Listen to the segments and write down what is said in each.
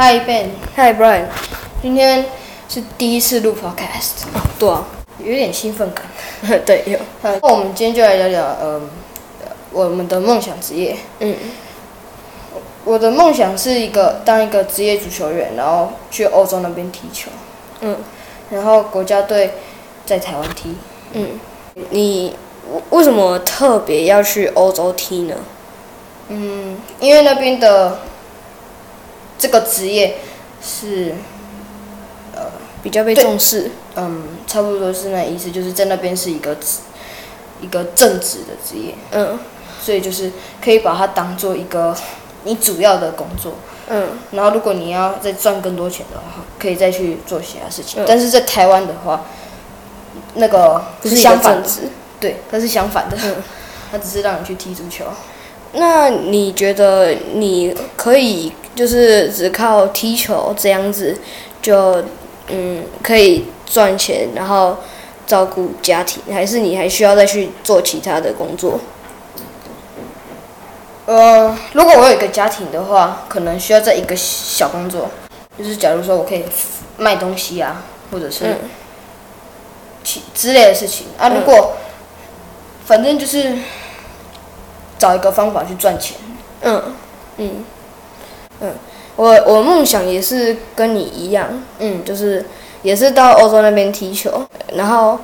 Hi Ben，Hi，Brian。今天是第一次录 Podcast，哦，对啊，有点兴奋感。对，有。那我们今天就来聊聊，呃，我们的梦想职业。嗯，我的梦想是一个当一个职业足球员，然后去欧洲那边踢球。嗯，然后国家队在台湾踢。嗯，你为什么特别要去欧洲踢呢？嗯，因为那边的这个职业是呃比较被重视。嗯，差不多是那意思，就是在那边是一个职一个正职的职业，嗯所以就是可以把它当做一个你主要的工作。嗯然后如果你要再赚更多钱的话，可以再去做其他事情。嗯但是在台湾的话，那个不是相反的。对，它是相反的，嗯它只是让你去踢足球。那你觉得你可以就是只靠踢球这样子就嗯可以赚钱，然后照顾家庭，还是你还需要再去做其他的工作？呃，如果我有一个家庭的话，可能需要在一个小工作，就是假如说我可以卖东西啊，或者是嗯其之类的事情啊。嗯如果反正就是找一个方法去赚钱。嗯嗯嗯，我我梦想也是跟你一样，嗯，就是也是到欧洲那边踢球，然后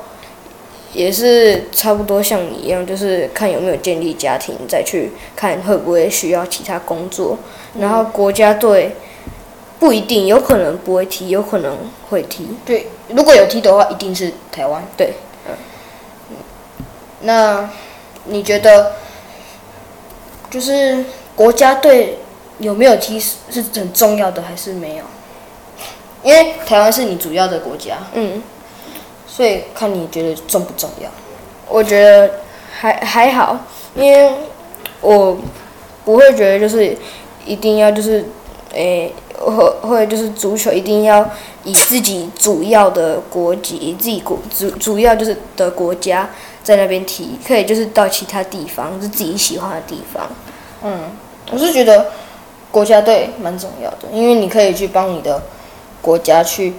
也是差不多像你一样，就是看有没有建立家庭，再去看会不会需要其他工作。然后国家队不一定，有可能不会踢，有可能会踢。对，如果有踢的话，一定是台湾。对，嗯那你觉得，就是国家队有没有踢是是很重要的，还是没有？因为台湾是你主要的国家，嗯，所以看你觉得重不重要。我觉得还还好，因为我不会觉得就是一定要就是诶、会会就是足球一定要以自己主要的国籍，以自己国主主要就是的国家在那边踢，可以就是到其他地方是自己喜欢的地方。嗯，我是觉得国家队蛮重要的，因为你可以去帮你的国家去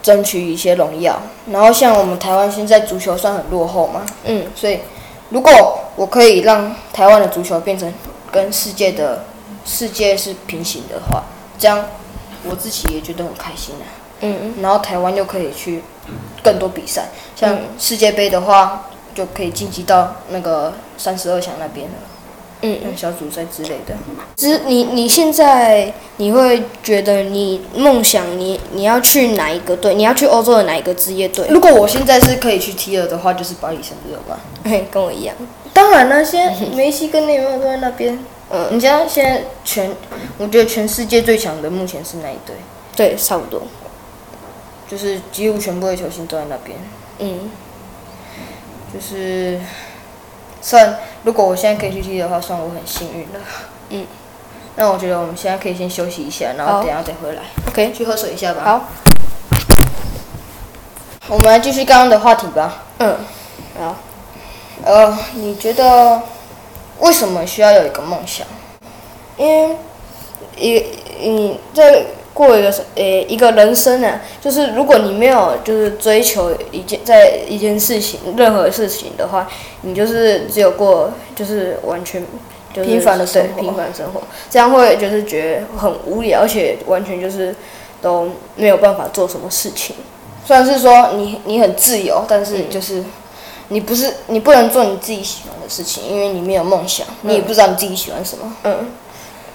争取一些荣耀。然后像我们台湾现在足球算很落后嘛，嗯所以如果我可以让台湾的足球变成跟世界的世界是平行的话，这样我自己也觉得很开心啊。嗯然后台湾又可以去更多比赛，像嗯世界杯的话，就可以晋级到那个三十二强那边了，嗯小组赛之类的。只你你现在你会觉得你梦想你你要去哪一个队？你要去欧洲的哪一个职业队？如果我现在是可以去踢了的话，就是巴黎圣日耳曼。嘿，跟我一样。当然了，现在梅西跟内马尔都在那边。嗯，你知道现在全，我觉得全世界最强的目前是哪一队？对，差不多。就是几乎全部的球星都在那边。嗯，就是，算如果我现在可以去踢的话，算我很幸运了。嗯。那我觉得我们现在可以先休息一下，然后等下再回来。OK，去喝水一下吧。好，我们来继续刚刚的话题吧。嗯，好，呃，你觉得为什么需要有一个梦想？因为一你在过一个诶、一个人生呢、就是如果你没有就是追求一件在一件事情任何事情的话，你就是只有过就是完全就是平凡的生活平凡生活，这样会就是觉得很无聊，而且完全就是都没有办法做什么事情。虽然是说你你很自由，但是就是你不是你不能做你自己喜欢的事情，因为你没有梦想，你也不知道你自己喜欢什么。嗯，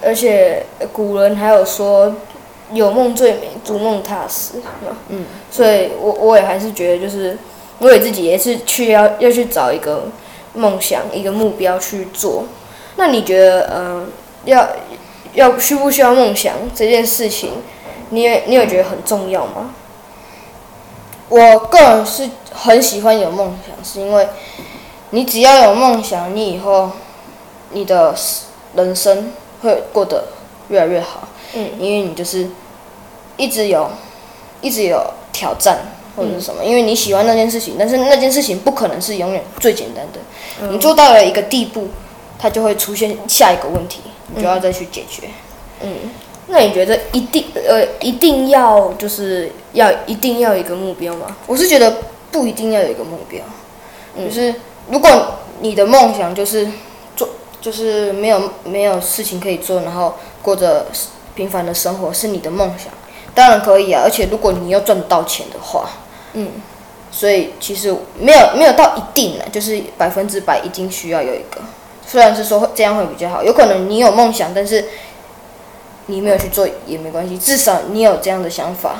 而且古人还有说“有梦最美，逐梦踏实”嘛。嗯，所以我我也还是觉得，就是我也自己也是去要要去找一个梦想、一个目标去做。那你觉得，嗯、要要需不需要梦想这件事情，你也你有觉得很重要吗？我个人是很喜欢有梦想，是因为你只要有梦想，你以后你的人生会过得越来越好。嗯因为你就是一直有一直有挑战或者是什么，因为你喜欢那件事情，但是那件事情不可能是永远最简单的。你做到了一个地步，它就会出现下一个问题，你就要再去解决。嗯那你觉得一定呃一定要就是要一定要有一个目标吗？我是觉得不一定要有一个目标，就是如果你的梦想就是做，就是没有没有事情可以做，然后过着平凡的生活是你的梦想，当然可以啊。而且如果你又赚到钱的话，嗯，所以其实没有没有到一定的，就是百分之百一定需要有一个。虽然是说这样会比较好，有可能你有梦想，但是你没有去做也没关系，至少你有这样的想法，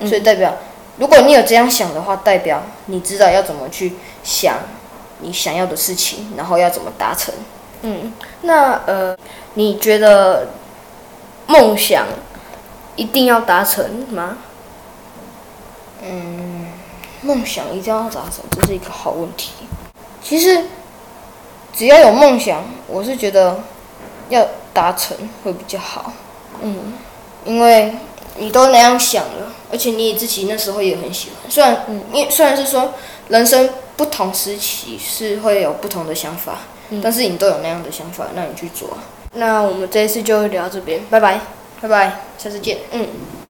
所以代表如果你有这样想的话，代表你知道要怎么去想你想要的事情，然后要怎么达成。嗯，那呃，你觉得梦想一定要达成吗？嗯，梦想一定要达成，这是一个好问题。其实只要有梦想，我是觉得要达成会比较好。嗯，因为你都那样想了，而且你自己那时候也很喜欢。虽然，嗯因虽然是说人生不同时期是会有不同的想法，但是你都有那样的想法，那你去做。那我们这一次就聊到这边，拜拜。拜拜，下次见。嗯。